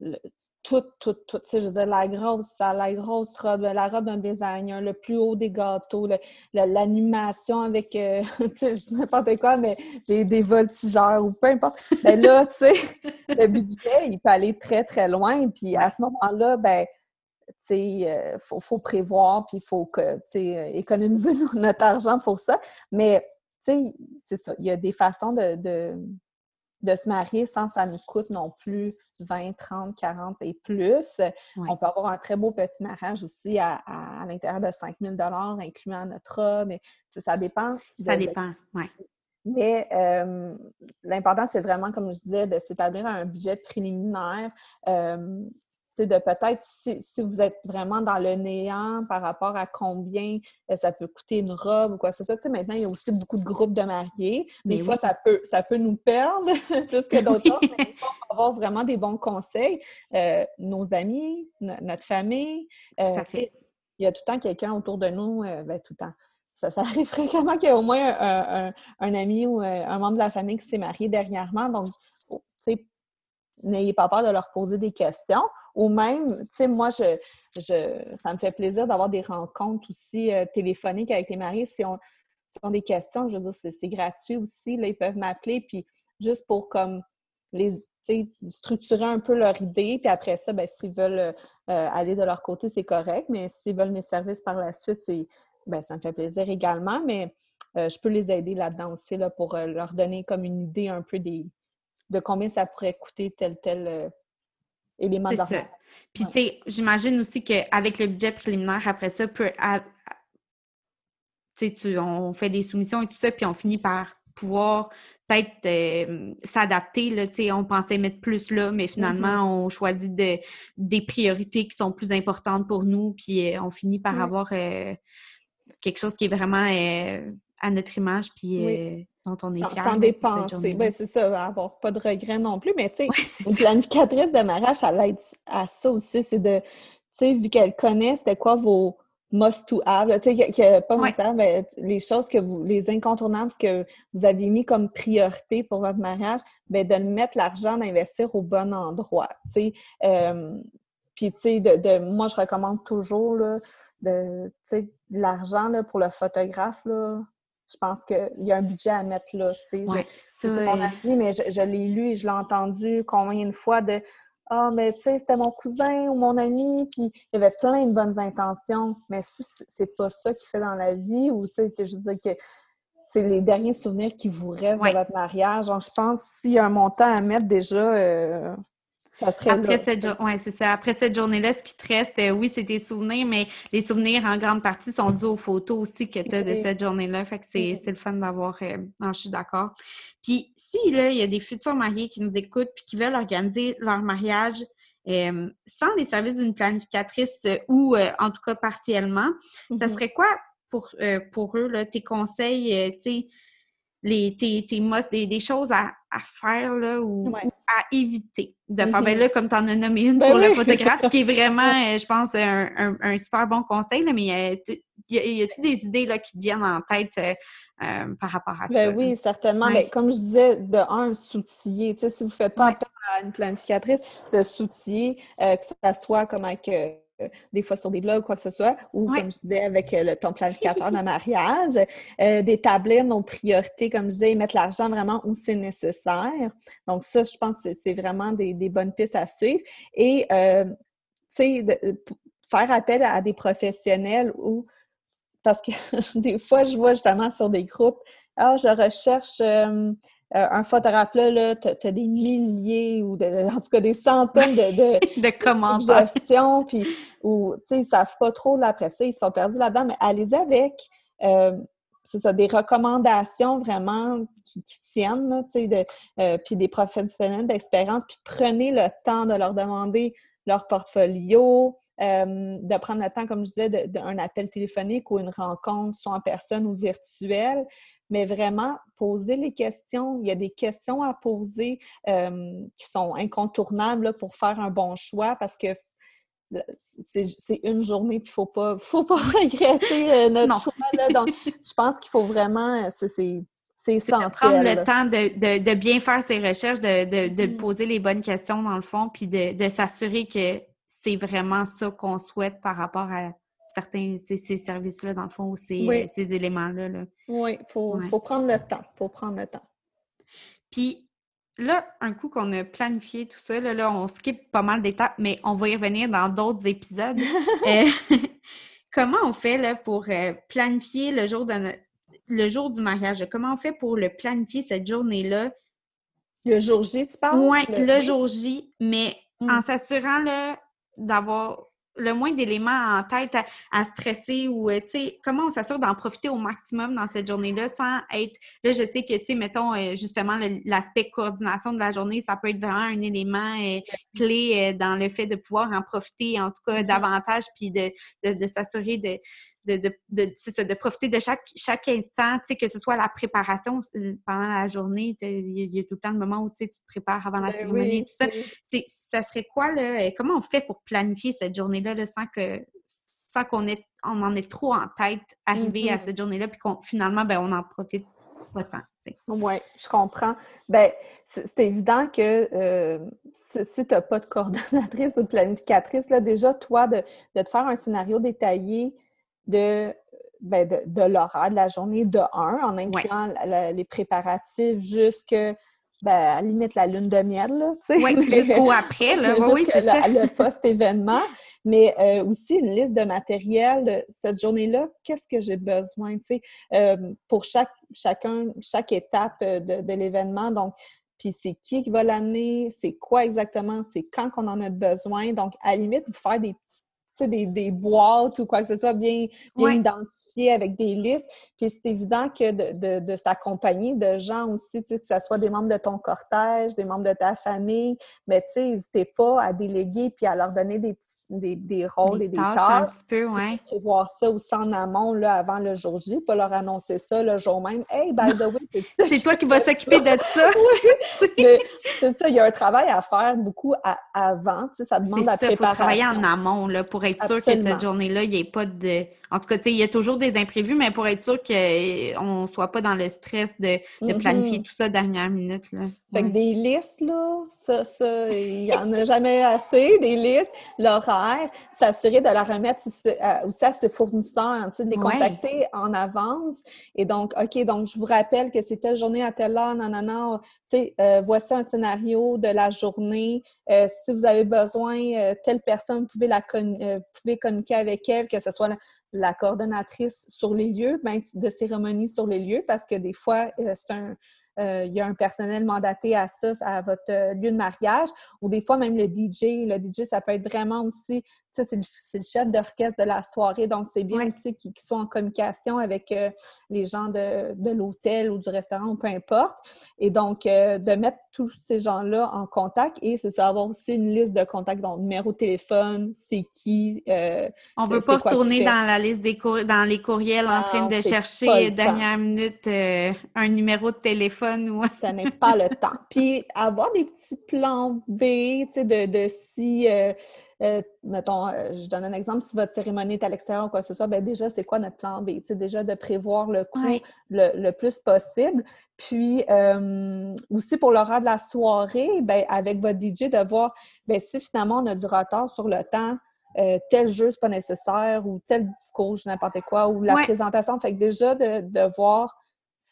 le, tout, tout, tout. Tu sais, je veux dire, la grosse, la grosse robe, la robe d'un designer, le plus haut des gâteaux, l'animation avec, euh, tu sais, n'importe quoi, mais des, des, voltigeurs ou peu importe. Ben là, tu sais, le budget, il peut aller très, très loin. Puis à ce moment-là, ben, tu sais, il euh, faut, faut, prévoir, puis il faut que, sais, économiser notre argent pour ça. Mais, tu sais, c'est ça. Il y a des façons de de se marier sans ça nous coûte non plus 20, 30, 40 et plus. On peut avoir un très beau petit mariage aussi à, l'intérieur de 5 000 incluant notre homme. Mais ça dépend. ça dépend, oui. Mais euh, l'important, c'est vraiment, comme je disais, de s'établir un budget préliminaire. Euh, de peut-être, si, vous êtes vraiment dans le néant par rapport à combien euh, ça peut coûter une robe ou quoi que ce soit. maintenant, il y a aussi beaucoup de groupes de mariés. Des fois, ça, peut, ça peut nous perdre plus que d'autres choses, mais il faut avoir vraiment des bons conseils. Euh, nos amis, notre famille. tout à euh, fait. Il y a tout le temps quelqu'un autour de nous, ben, tout le temps. Ça, ça arrive fréquemment qu'il y ait au moins un, un ami ou un membre de la famille qui s'est marié dernièrement. Donc, oh, tu sais, n'ayez pas peur de leur poser des questions. Ou même, tu sais, moi, je, je, ça me fait plaisir d'avoir des rencontres aussi euh, téléphoniques avec les mariés. Si on, ont des questions, je veux dire, c'est gratuit aussi. Là, ils peuvent m'appeler, puis juste pour comme les structurer un peu leur idée, puis après ça, ben, s'ils veulent euh, aller de leur côté, c'est correct, mais s'ils veulent mes services par la suite, ben, ça me fait plaisir également, mais euh, je peux les aider là-dedans aussi là, pour leur donner comme une idée un peu des, de combien ça pourrait coûter tel tel élément d'argent. Puis, tu sais, j'imagine aussi qu'avec le budget préliminaire, après ça, peut, tu on fait des soumissions et tout ça, puis on finit par pouvoir peut-être euh, s'adapter. Là, on pensait mettre plus là, mais finalement, mm-hmm. on choisit de, des priorités qui sont plus importantes pour nous, puis euh, on finit par avoir euh, quelque chose qui est vraiment à notre image, puis dont on est Sans, dépenser. Ben, c'est ça, avoir pas de regrets non plus. Mais tu sais, une planificatrice de mariage, elle aide à ça aussi. C'est de, tu sais, vu qu'elle connaît c'était quoi vos must to have, tu sais, que, pas ouais. mais les choses que vous, les incontournables que vous avez mis comme priorité pour votre mariage, ben de mettre l'argent d'investir au bon endroit, tu sais. Euh, puis, tu sais, de, de, moi, je recommande toujours, là, de, tu sais, de l'argent, là, pour le photographe, là, je pense qu'il y a un budget à mettre là. c'est ce qu'on a dit, mais je, l'ai lu et je l'ai entendu combien de fois de Ah, mais tu sais, c'était mon cousin ou mon ami, puis il y avait plein de bonnes intentions, mais si c'est pas ça qu'il fait dans la vie, ou tu sais, je veux dire que c'est les derniers souvenirs qui vous restent de votre mariage. je pense s'il y a un montant à mettre déjà, euh, après cette, ouais, c'est ça. Après cette journée-là, ce qui te reste, euh, oui, c'est tes souvenirs, mais les souvenirs en grande partie sont dus aux photos aussi que tu as de cette journée-là. Fait que c'est, le fun d'avoir. Euh, non, je suis d'accord. Puis si là, il y a des futurs mariés qui nous écoutent puis qui veulent organiser leur mariage euh, sans les services d'une planificatrice ou en tout cas partiellement, ça mm-hmm. serait quoi pour, pour eux, là, tes conseils, tu sais? Les, tes, tes des, des, choses à, à faire là, ou, à éviter de faire. Ben mm-hmm. là, comme tu en as nommé une ben pour le photographe, ce qui est vraiment, euh, je pense, un, un, super bon conseil, là, mais euh, y a-t-il des idées là, qui te viennent en tête euh, par rapport à ça? Ben oui, certainement. Ben, comme je disais, de un, s'outiller. Si vous ne faites pas appel à une planificatrice, de s'outiller, que ça soit comme avec euh, des fois sur des blogs, quoi que ce soit, ou comme je disais avec euh, le, ton planificateur de mariage, euh, d'établir nos priorités, comme je disais, et mettre l'argent vraiment où c'est nécessaire. Donc ça, je pense que c'est vraiment des, bonnes pistes à suivre. Et, tu sais, faire appel à des professionnels ou parce que des fois, je vois justement sur des groupes, ah, je recherche euh, un photographe là, tu as, des milliers ou en tout cas des centaines de, de, de commentaires. puis ou tu sais, ils savent pas trop l'apprécier, ils sont perdus là-dedans, mais allez avec euh, c'est ça, des recommandations vraiment qui, tiennent, tu sais, de, euh, puis des professionnels d'expérience, puis prenez le temps de leur demander leur portfolio, de prendre le temps, comme je disais, d'un appel téléphonique ou une rencontre, soit en personne ou virtuelle, mais vraiment poser les questions. Il y a des questions à poser euh, qui sont incontournables pour faire un bon choix parce que c'est une journée, puis il ne faut pas, faut pas regretter euh, notre choix. Donc, je pense qu'il faut vraiment, c'est essentiel. De prendre le temps de, bien faire ses recherches, de, mm. poser les bonnes questions dans le fond, puis de, s'assurer que c'est vraiment ça qu'on souhaite par rapport à certains ces, services-là, dans le fond, ou ces, ces éléments-là. Là. Oui, il faut, faut, prendre le temps. faut prendre le temps. Puis là, un coup qu'on a planifié tout ça, là, on skip pas mal d'étapes, mais on va y revenir dans d'autres épisodes. Euh, comment on fait là, pour euh, planifier le jour, de le jour du mariage? Comment on fait pour le planifier cette journée-là? Le jour J, tu parles? Oui, le... jour J, mais en hmm. s'assurant d'avoir le moins d'éléments en tête à, stresser ou, euh, tu sais, comment on s'assure d'en profiter au maximum dans cette journée-là sans être, là, je sais que, tu sais, mettons, euh, justement, l'aspect coordination de la journée, ça peut être vraiment un élément euh, clé dans le fait de pouvoir en profiter, en tout cas, mm-hmm. davantage, puis de, de s'assurer de, de, de, de, de profiter de chaque, chaque instant, que ce soit la préparation euh, pendant la journée, il y, a tout le temps le moment où tu te prépares avant la ben cérémonie, tout ça. Ça serait quoi, là, euh, comment on fait pour planifier cette journée-là là, sans que sans qu'on on en ait trop en tête arrivé à mm-hmm. cette journée-là, puis qu'on finalement, ben, on en profite pas tant. Oui, je comprends. Ben, c'est évident que euh, si, tu n'as pas de coordonnatrice ou de planificatrice, là, déjà, toi, de, de te faire un scénario détaillé de, ben de, de l'horaire de la journée de 1 en incluant les préparatifs jusque ben, à la limite la lune de miel. Là, oui, jusqu'au après. Là. oui, c'est ça. le post-événement, mais euh, aussi une liste de matériel. Cette journée-là, qu'est-ce que j'ai besoin euh, pour chaque, chacun, chaque étape euh, de, de l'événement. Donc, puis c'est qui qui va l'amener, c'est quoi exactement, c'est quand qu'on en a besoin. Donc, à la limite, vous faire des petites des, des, boîtes ou quoi que ce soit bien, bien identifié avec des listes. Puis c'est évident que de, de, de s'accompagner de gens aussi, que ce soit des membres de ton cortège, des membres de ta famille, mais tu sais, n'hésitez pas à déléguer puis à leur donner des, des, des rôles et des tâches. Un petit peu, ouais. voir ça aussi en amont, là, avant le jour J, pas leur annoncer ça le jour même. Hey, by the way, C'est toi qui vas s'occuper de ça? oui, c'est ça, il y a un travail à faire beaucoup avant, tu sais, ça demande la préparation. Il faut travailler en amont, là, pour être sûr que cette journée-là, il n'y ait pas de en tout cas, il y a toujours des imprévus, mais pour être sûr qu'on ne soit pas dans le stress de, mm-hmm. planifier tout ça dernière minute. Là. Fait que des listes, là, ça, ça, il n'y en a jamais assez, des listes, l'horaire, s'assurer de la remettre aussi à, ses fournisseurs, de les contacter en avance. Et donc, OK, donc je vous rappelle que c'est telle journée à telle heure, non, non, non, tu sais, euh, voici un scénario de la journée. Euh, si vous avez besoin, euh, telle personne, vous pouvez, la pouvez communiquer avec elle, que ce soit la coordonnatrice sur les lieux, ben, de cérémonie sur les lieux, parce que des fois, euh, c'est un, euh, il y a un personnel mandaté à ça, à votre euh, lieu de mariage, ou des fois même le DJ. Le DJ, ça peut être vraiment aussi c'est le, chef d'orchestre de la soirée, donc c'est bien aussi qu'ils soient en communication avec euh, les gens de, l'hôtel ou du restaurant ou peu importe. Et donc, euh, de mettre tous ces gens-là en contact et c'est ça, avoir aussi une liste de contacts, donc numéro de téléphone, c'est qui. Euh, On ne veut pas retourner dans la liste des dans les courriels en train de chercher dernière minute un numéro de téléphone ou. Ça n'est pas le temps. Puis avoir des petits plans B, tu sais, de, de si euh, mettons, euh, je donne un exemple, si votre cérémonie est à l'extérieur ou quoi que ce soit, bien déjà, c'est quoi notre plan B? C'est déjà de prévoir le coût le, plus possible. Puis euh, aussi pour l'horaire de la soirée, bien, avec votre DJ, de voir bien, si finalement on a du retard sur le temps, tel jeu, c'est pas nécessaire, ou tel discours, n'importe quoi, ou la présentation. Fait que déjà de, voir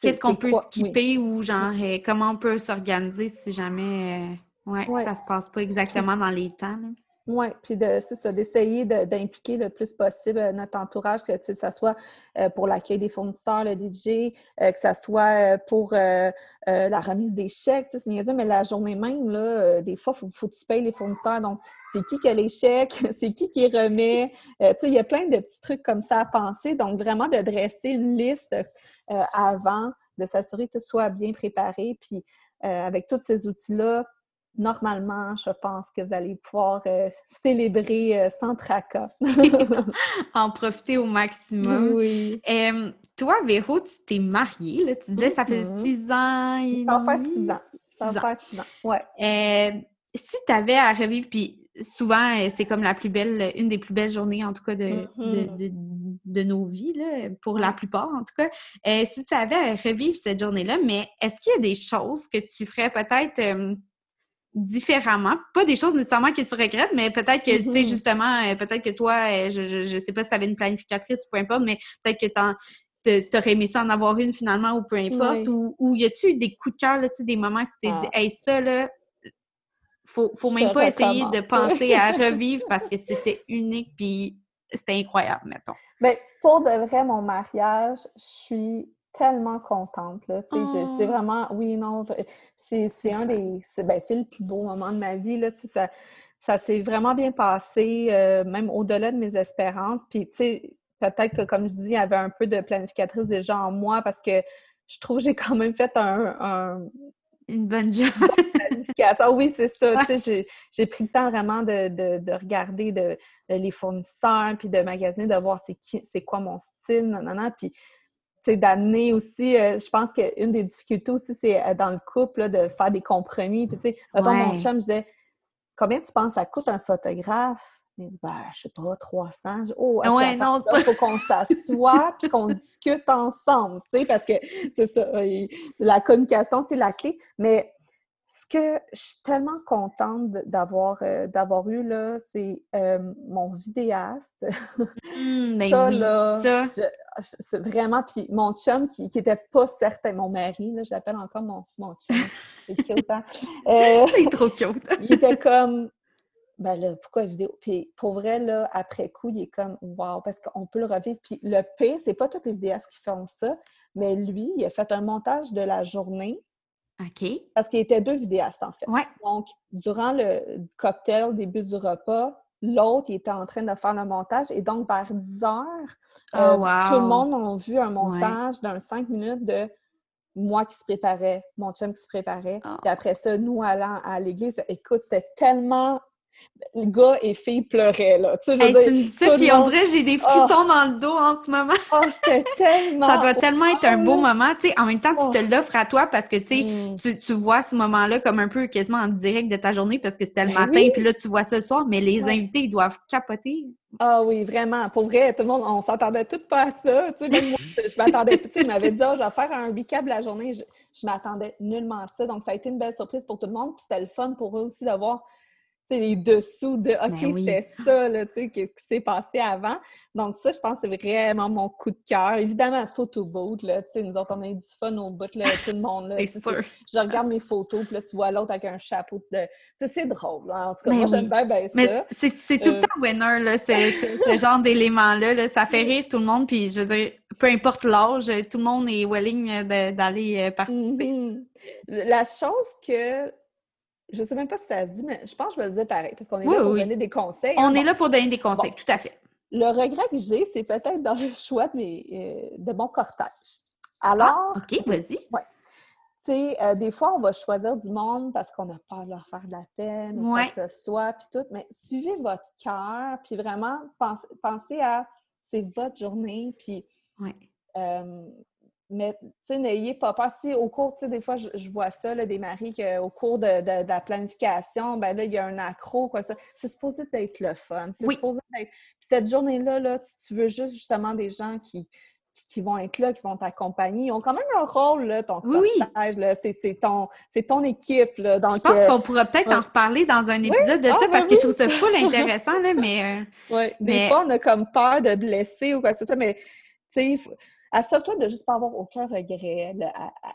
Qu'est-ce qu'on peut skipper ou genre comment on peut s'organiser si jamais ouais, ça se passe pas exactement dans les temps. Oui, puis c'est ça, d'essayer d'impliquer le plus possible euh, notre entourage, que ce soit euh, pour l'accueil des fournisseurs, le DJ, euh, que ce soit pour la remise des chèques, c'est mais la journée même, là, des fois, il faut, que tu payes les fournisseurs. Donc, c'est qui qui a les chèques, c'est qui qui remet? il y a plein de petits trucs comme ça à penser. Donc, vraiment de dresser une liste avant, de s'assurer que tout soit bien préparé. Puis, avec tous ces outils-là, normalement, je pense que vous allez pouvoir euh, célébrer euh, sans tracas. en profiter au maximum. Oui. toi, Véro, tu t'es mariée, là, tu disais ça fait mm-hmm. six ans Ça va faire six ans. Ça va faire six ans, ouais. si tu avais à revivre, puis souvent, euh, c'est comme la plus belle, une des plus belles journées, en tout cas, de, de, mm-hmm. nos vies, là, pour la plupart, en tout cas. si tu avais à revivre cette journée-là, mais est-ce qu'il y a des choses que tu ferais peut-être différemment. Pas des choses nécessairement que tu regrettes, mais peut-être que, tu sais, mm-hmm. justement, euh, peut-être que toi, euh, je, je, sais pas si tu avais une planificatrice ou peu importe, mais peut-être que tu aurais aimé ça en avoir une finalement ou peu importe. Ou, ou y a-tu eu des coups de cœur, là, tu sais, des moments que tu t'es dit, ah. hey, ça, là, faut, faut même pas essayer de penser à revivre parce que c'était unique puis c'était incroyable, mettons. Mais ben, pour de vrai, mon mariage, je suis tellement contente. Là. C'est oh. vraiment, oui, non, c'est un des. Ben, c'est le plus beau moment de ma vie. Là, ça ça s'est vraiment bien passé, euh, même au-delà de mes espérances. Puis, tu sais, peut-être que, comme je dis, il y avait un peu de planificatrice déjà en moi parce que je trouve que j'ai quand même fait un, une bonne job. planification. Oui, c'est ça. J'ai pris le temps vraiment de, de, regarder de, les fournisseurs, puis de magasiner, de voir c'est quoi mon style, non, non, non. Puis d'amener aussi, euh, je pense qu'une des difficultés aussi, c'est euh, dans le couple, de faire des compromis. Puis, tu sais, mon chum disait Combien tu penses ça coûte un photographe Il dit ben, je sais pas, 300. oh, ouais, non, il faut qu'on s'assoie puis qu'on discute ensemble, tu sais, parce que c'est ça, la communication, c'est la clé. Mais que je suis tellement contente d'avoir euh, d'avoir eu là, c'est euh, mon vidéaste. Mmh, ben ça, là, c'est vraiment. Puis mon chum qui, qui était pas certain, mon mari, là, je l'appelle encore mon, mon chum. C'est cute, hein? Euh, c'est trop cute. il était comme. Ben là, pourquoi vidéo? Puis pour vrai, là, après coup, il est comme Wow, parce qu'on peut le revivre. Puis le P, c'est pas tous les vidéastes qui font ça, mais lui, il a fait un montage de la journée OK. Parce qu'il était deux vidéastes, en fait. Ouais. Donc, durant le cocktail, début du repas, l'autre, était en train de faire le montage. Et donc, vers 10 heures, oh, euh, tout le monde a vu un montage d'un 5 minutes de moi qui se préparait, mon chum qui se préparait. Oh. Puis après ça, nous allant à l'église. Écoute, c'était tellement le gars et fille pleuraient, là. Tu, sais, tu me dis ça, puis on dirait que j'ai des frissons ah! dans le dos en ce moment. oh, c'était tellement... Ça doit tellement être un beau moment, tu sais. En même temps, tu te oh! l'offres à toi parce que, tu sais, mm. tu, tu, vois ce moment-là comme un peu quasiment en direct de ta journée parce que c'était le ben matin, puis là, tu vois le soir, mais les invités, ils doivent capoter. Ah oui, vraiment. Pour vrai, tout le monde, on s'attendait tout pas à ça. Tu sais, moi, je m'attendais... Tu sais, il m'avait dit, oh, je vais faire un recap la journée. Je, je m'attendais nullement à ça. Donc, ça a été une belle surprise pour tout le monde. Puis c'était le fun pour eux aussi d'avoir les dessous de OK, ben c'était ça là, qui, qui s'est passé avant. Donc, ça, je pense c'est vraiment mon coup de cœur. Évidemment, photo boot, là, nous autres, on a eu du fun au bout, là, tout le monde. Là, je regarde mes photos, puis là, tu vois l'autre avec un chapeau de. C'est drôle. Hein. En tout cas, ben moi, j'aime bien, bien ça. Mais c'est tout le euh, temps winner, là, ce genre d'élément-là. Là. Ça fait rire tout le monde, puis je veux dire, peu importe l'âge, tout le monde est willing d'aller euh, participer. Mm-hmm. La chose que je sais même pas si ça se dit, mais je pense que je vais le dire pareil, parce qu'on est là pour donner des conseils. On hein, est là pour donner des conseils, tout à fait. Le regret que j'ai, c'est peut-être dans le choix de, mes, euh, de mon cortège. Alors. Ah, OK, vas-y. Ouais. Tu sais, euh, des fois, on va choisir du monde parce qu'on a peur de leur faire de la peine ou quoi que ce soit, puis tout. Mais suivez votre cœur, puis vraiment, pensez à c'est votre journée, puis. Ouais. Euh, mais, tu sais, n'ayez pas peur. Si au cours, tu sais, des fois, je, vois ça, là, des maris, qu'au cours de, la planification, ben là, il y a un accro, quoi, ça. C'est supposé être le fun. C'est supposé être... Puis cette journée-là, là, tu, veux juste, justement, des gens qui, qui vont être là, qui vont t'accompagner. Ils ont quand même un rôle, là, ton oui, là. C'est ton, ton équipe, là. Donc, je pense euh, qu'on pourra peut-être en reparler dans un épisode de ah, ça, ben parce que je trouve ça full intéressant, là, mais... Euh, oui, des fois, on a comme peur de blesser ou quoi que ce soit, mais, tu sais assure-toi de juste pas avoir aucun regret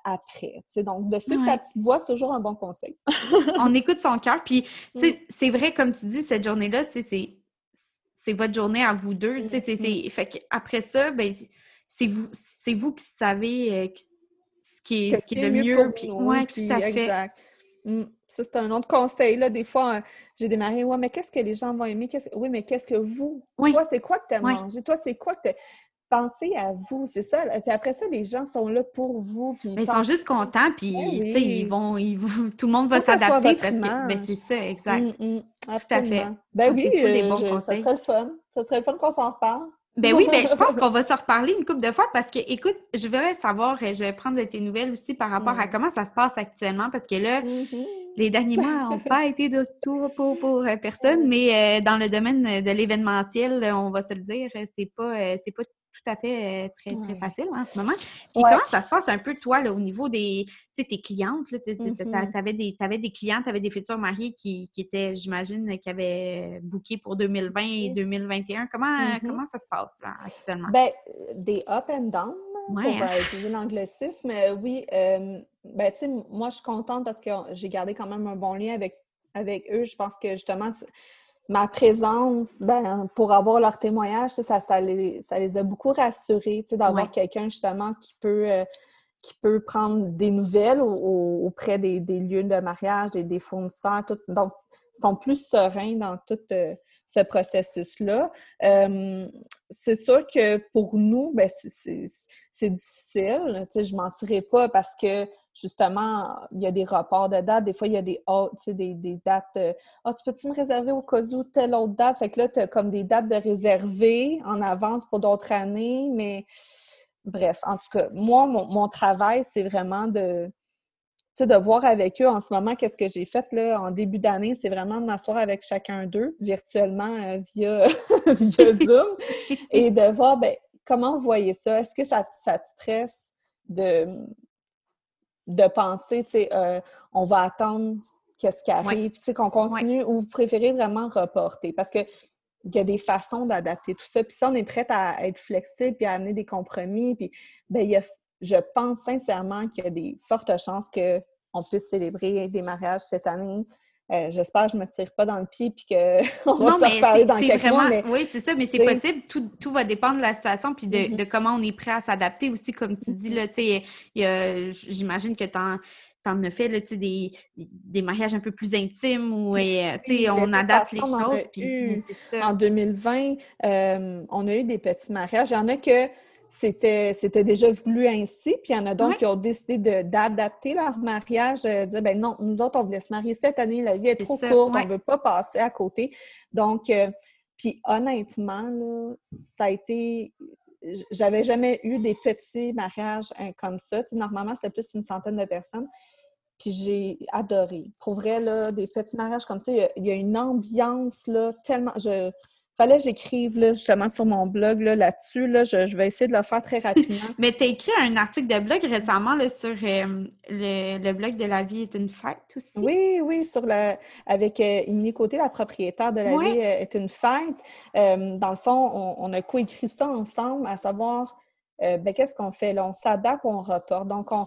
après. Donc, de suivre sa petite voix, c'est toujours un bon conseil. On écoute son cœur. Puis, c'est vrai, comme tu dis, cette journée-là, c'est votre journée à vous deux. Mm-hmm. Fait après ça, ben, c'est vous, vous qui savez euh, ce qui est, ce qui est, le mieux. Puis, ouais, tout à fait. Exact. Mm. Ça, c'est un autre conseil. Là. Des fois, j'ai démarré, ouais, mais qu'est-ce que les gens vont aimer? Oui, mais qu'est-ce que vous? Toi, c'est quoi que tu as mangé? Toi, c'est quoi que tu pensez à vous, c'est ça. Puis après ça, les gens sont là pour vous. Puis ils sont juste contents, puis ben ils, vont, ils tout le monde va s'adapter parce que ben, c'est ça, exact. Mm, mm, tout à fait. Ben oui, euh, ça serait le fun. Ça serait le fun qu'on s'en parle. Ben oui, ben je pense qu'on va se reparler une couple de fois parce que, écoute, je voudrais savoir, je vais prendre de tes nouvelles aussi par rapport à mm. comment ça se passe actuellement parce que là, mm-hmm. les derniers mois n'ont pas été de tout pour, pour euh, personne, mais euh, dans le domaine de l'événementiel, on va se le dire, c'est pas, c'est pas tout à fait euh, très, très facile hein, en ce moment. Puis comment ça se passe un peu, toi, là, au niveau des, tes clientes? Tu mm-hmm. avais, des, avais des clientes, tu avais des futurs mariés qui, qui étaient, j'imagine, qui avaient booké pour 2020 et 2021. Comment, mm-hmm. comment ça se passe là, actuellement? Ben, des up and down, pour hein? euh, utiliser l'anglicisme. Oui, euh, ben, tu sais, moi, je suis contente parce que j'ai gardé quand même un bon lien avec, avec eux. Je pense que, justement, ma présence, ben, pour avoir leur témoignage, ça, ça, les, ça les a beaucoup rassurés, d'avoir quelqu'un justement qui peut, euh, qui peut prendre des nouvelles auprès des, lieux de mariage, des, des fournisseurs, tout. donc ils sont plus sereins dans tout euh, ce processus-là. Euh, c'est sûr que pour nous, ben, c'est difficile, je ne mentirais pas parce que justement, il y a des reports de dates. Des fois, il y a des, des, des dates. Euh, ah, tu peux-tu me réserver au cas où telle autre date? Fait que là, tu as comme des dates de réserver en avance pour d'autres années. Mais bref, en tout cas, moi, mon, travail, c'est vraiment de, de voir avec eux en ce moment qu'est-ce que j'ai fait là, en début d'année. C'est vraiment de m'asseoir avec chacun d'eux virtuellement euh, via, Zoom et de voir ben, comment vous voyez ça? Est-ce que ça, ça te stresse de de penser, tu sais, euh, on va attendre qu'est-ce qui arrive, tu sais, qu'on continue, ou vous préférez vraiment reporter? Parce que il y a des façons d'adapter tout ça. Puis ça, on est prête à être flexible puis à amener des compromis. Puis, ben, il y a, je pense sincèrement qu'il y a des fortes chances qu'on puisse célébrer des mariages cette année euh, j'espère que je ne me tire pas dans le pied puis qu'on va se reparler dans quelques mois. Oui, c'est ça, mais c'est possible. Tout, tout, va dépendre de la situation puis de, mm-hmm. de comment on est prêt à s'adapter aussi, comme tu dis. là, J'imagine que tu en as fait là, des, des mariages un peu plus intimes où euh, on adapte les choses. Puis, en 2020, euh, on a eu des petits mariages. Il y en a que c'était, c'était déjà voulu ainsi. Puis il y en a d'autres qui ont décidé d'adapter leur mariage, euh, dire ben non, nous autres, on voulait se marier cette année, la vie est, trop courte, on ne veut pas passer à côté. Donc, euh, puis honnêtement, là, ça a été. J'avais jamais eu des petits mariages hein, comme ça. normalement, c'était plus une centaine de personnes. Puis j'ai adoré. Pour vrai, là, des petits mariages comme ça, il y y a une ambiance là, tellement. Je, fallait que j'écrive justement sur mon blog là-dessus. Là, je, vais essayer de le faire très rapidement. Mais tu as écrit un article de blog récemment là, sur euh, le, blog de La vie est une fête aussi. Oui, oui, sur le, avec euh, Côté, la propriétaire de La vie euh, est une fête. Euh, dans le fond, on, a coécrit ça ensemble, à savoir ben, qu'est-ce qu'on fait là? On s'adapte ou on reporte. Donc, on,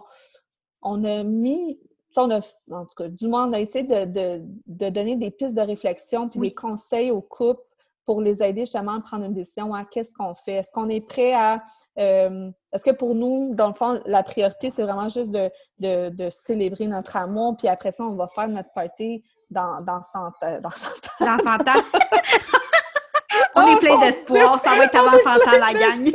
on a mis on a, en tout cas, du moins, on a essayé de, donner des pistes de réflexion puis des conseils aux couples pour les aider justement à prendre une décision à qu'est-ce qu'on fait? Est-ce qu'on est prêt à... Euh, est-ce que pour nous, dans le fond, la priorité, c'est vraiment juste de, de, célébrer notre amour, puis après ça, on va faire notre party dans, dans 100 ans. Dans 100 ans? Dans 100 ans. On est plein d'espoir. Ça va être avant 100 ans, la gang.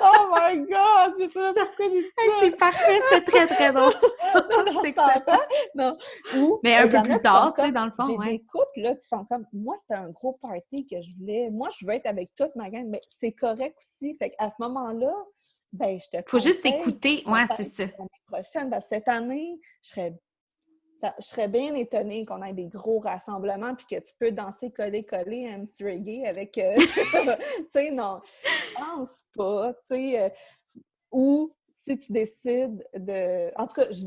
oh my God! C'est ça pourquoi j'ai dit ça? C'est parfait. C'était très, très drôle. dans 100 ans, non. Mais un peu plus tard, tu sais, dans le fond. J'ai des couples là, qui sont comme... Moi, c'était un gros party que je voulais. Moi, je veux être avec toute ma gang, mais c'est correct aussi. Fait qu'à ce moment-là, ben, je te Faut juste écouter. Ouais, c'est ça. L'année prochaine, ben, cette année, je serais je serais bien étonnée qu'on ait des gros rassemblements puis que tu peux danser coller-coller un petit reggae avec. Euh, tu sais, non, je pense pas. Tu euh, ou si tu décides de. En tout cas, je,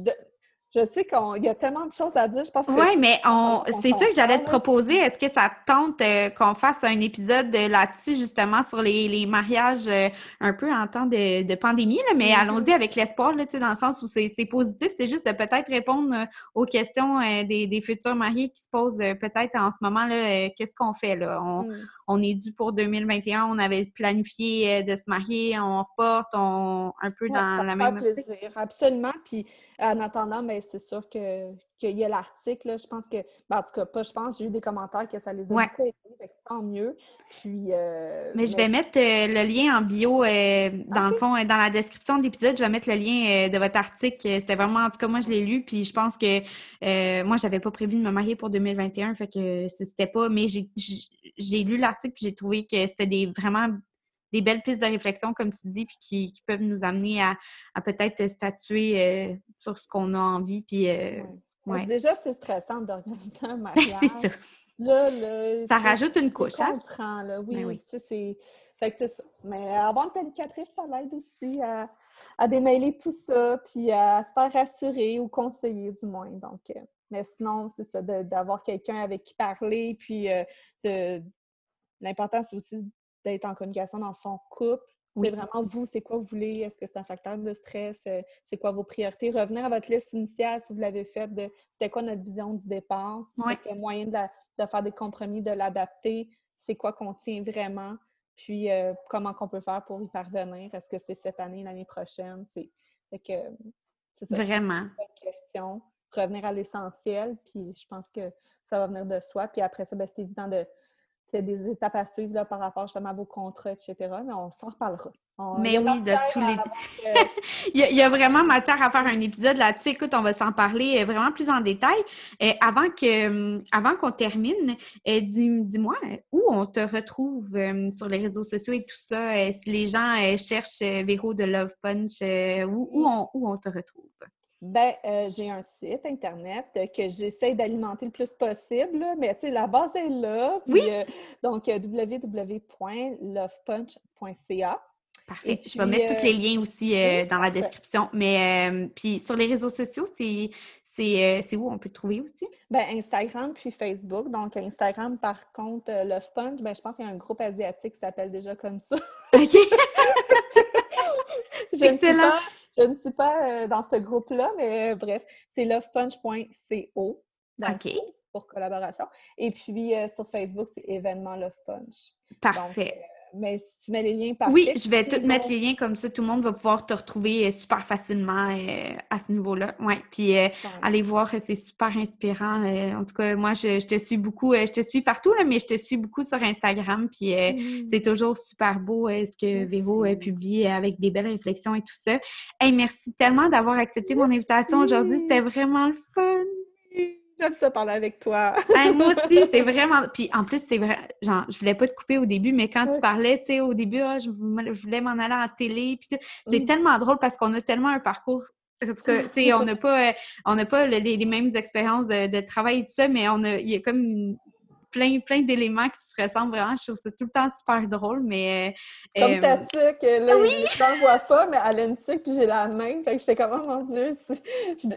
je sais qu'il y a tellement de choses à dire. Je pense que Oui, mais on, c'est ça que j'allais te proposer. Est-ce que ça tente euh, qu'on fasse un épisode là-dessus, justement, sur les, mariages euh, un peu en temps de, pandémie? Là, mais mm-hmm. allons-y avec l'espoir, là, dans le sens où c'est, positif. C'est juste de peut-être répondre euh, aux questions des, futurs mariés qui se posent peut-être en ce moment. là Qu'est-ce qu'on fait? là? On, mm. on, est dû pour 2021. On avait planifié de se marier. On reporte. On, un peu dans la même. plaisir, absolument. Puis en attendant, mais c'est sûr que qu'il y a l'article. Je pense que, ben, en tout cas, pas je pense, j'ai eu des commentaires que ça les a beaucoup aidés, tant mieux. Puis, euh, mais je vais mettre euh, le lien en bio, euh, dans le fond, dans la description de l'épisode, je vais mettre le lien de votre article. C'était vraiment, en tout cas, moi, je l'ai lu, puis je pense que moi, j'avais pas prévu de me marier pour 2021, fait que c'était pas, mais j'ai lu l'article, puis j'ai trouvé que c'était des vraiment des belles pistes de réflexion, comme tu dis, puis qui, peuvent nous amener à, peut-être statuer euh, sur ce qu'on a envie. Puis, euh, Déjà, c'est stressant d'organiser un mariage. c'est ça. Là, ça rajoute une couche. Je hein? comprends, là. Oui, ben oui. c'est... Fait que c'est ça. Mais avoir une planificatrice, ça l'aide aussi à, à, démêler tout ça, puis à se faire rassurer ou conseiller, du moins. Donc, euh, mais sinon, c'est ça, d'avoir quelqu'un avec qui parler, puis de l'important, c'est aussi d'être en communication dans son couple. C'est vraiment vous, c'est quoi vous voulez, est-ce que c'est un facteur de stress, euh, c'est quoi vos priorités? Revenir à votre liste initiale si vous l'avez faite de c'était quoi notre vision du départ, est-ce qu'il y a moyen de, faire des compromis, de l'adapter, c'est quoi qu'on tient vraiment, puis euh, comment qu'on peut faire pour y parvenir, est-ce que c'est cette année, l'année prochaine, c'est que c'est ça. Vraiment. C'est une question. Revenir à l'essentiel, puis je pense que ça va venir de soi, puis après ça, ben, c'est évident de c'est des étapes à suivre là, par rapport justement à vos contrats, etc. Mais on s'en reparlera. mais oui, de tous les. il, y a, vraiment matière à faire un épisode là-dessus. Écoute, on va s'en parler euh, vraiment plus en détail. Euh, avant que, hum, avant qu'on termine, euh, dis-moi où on te retrouve sur les réseaux sociaux et tout ça. si les gens cherchent Véro de Love Punch, où, où on te retrouve? Ben, euh, j'ai un site internet que j'essaie d'alimenter le plus possible, mais tu sais, la base est là. oui. Euh, donc, euh, www.lovepunch.ca. Parfait. je vais mettre tous les liens aussi dans la description. Mais puis sur les réseaux sociaux, c'est où on peut te trouver aussi? Ben, Instagram puis Facebook. Donc, Instagram, par contre, Love Punch, ben, je pense qu'il y a un groupe asiatique qui s'appelle déjà comme ça. OK. Excellent. Je ne suis pas euh, dans ce groupe-là, mais euh, bref, c'est lovepunch.co. OK. Pour collaboration. Et puis euh, sur Facebook, c'est événement Love Punch. Parfait mais si tu mets les liens par Oui, je vais tout mettre les liens comme ça, tout le monde va pouvoir te retrouver euh, super facilement euh, à ce niveau-là. Oui, puis euh, allez voir, c'est super inspirant. en tout cas, moi, je, te suis beaucoup, je te suis partout, là, mais je te suis beaucoup sur Instagram, puis c'est toujours super beau ce que Véro a publié avec des belles réflexions et tout ça. Hey, merci tellement d'avoir accepté mon invitation aujourd'hui, c'était vraiment le fun! J'aime ça parler avec toi. moi aussi, c'est vraiment. Puis en plus, c'est vrai. Genre, je voulais pas te couper au début, mais quand tu parlais, tu sais, au début, ah, je, voulais m'en aller en télé. Puis c'est tellement drôle parce qu'on a tellement un parcours. En tout cas, tu sais, on n'a pas, euh, on n'a pas les, mêmes expériences de, de, travail et tout ça, mais on a, il y a comme une, plein, plein d'éléments qui se ressemblent vraiment. Je trouve ça tout le temps super drôle, mais... Euh, comme ta tuque, là, oui! je ne vois pas, mais elle a une tuque puis j'ai la même. Fait que j'étais comme, oh mon Dieu,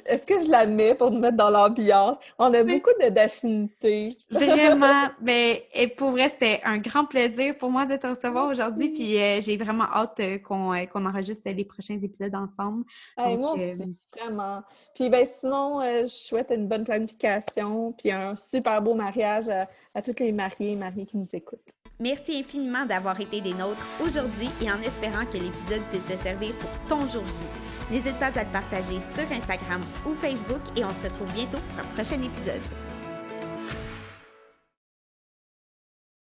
est-ce que je la mets pour nous mettre dans l'ambiance? On a beaucoup d'affinités. Vraiment. mais et pour vrai, c'était un grand plaisir pour moi de te recevoir aujourd'hui. Puis euh, j'ai vraiment hâte euh, qu'on enregistre les prochains épisodes ensemble. moi aussi, vraiment. Puis ben, sinon, je souhaite une bonne planification puis un super beau mariage à toutes les mariées et mariés qui nous écoutent. Merci infiniment d'avoir été des nôtres aujourd'hui et en espérant que l'épisode puisse te servir pour ton jour J. N'hésite pas à le partager sur Instagram ou Facebook et on se retrouve bientôt pour un prochain épisode.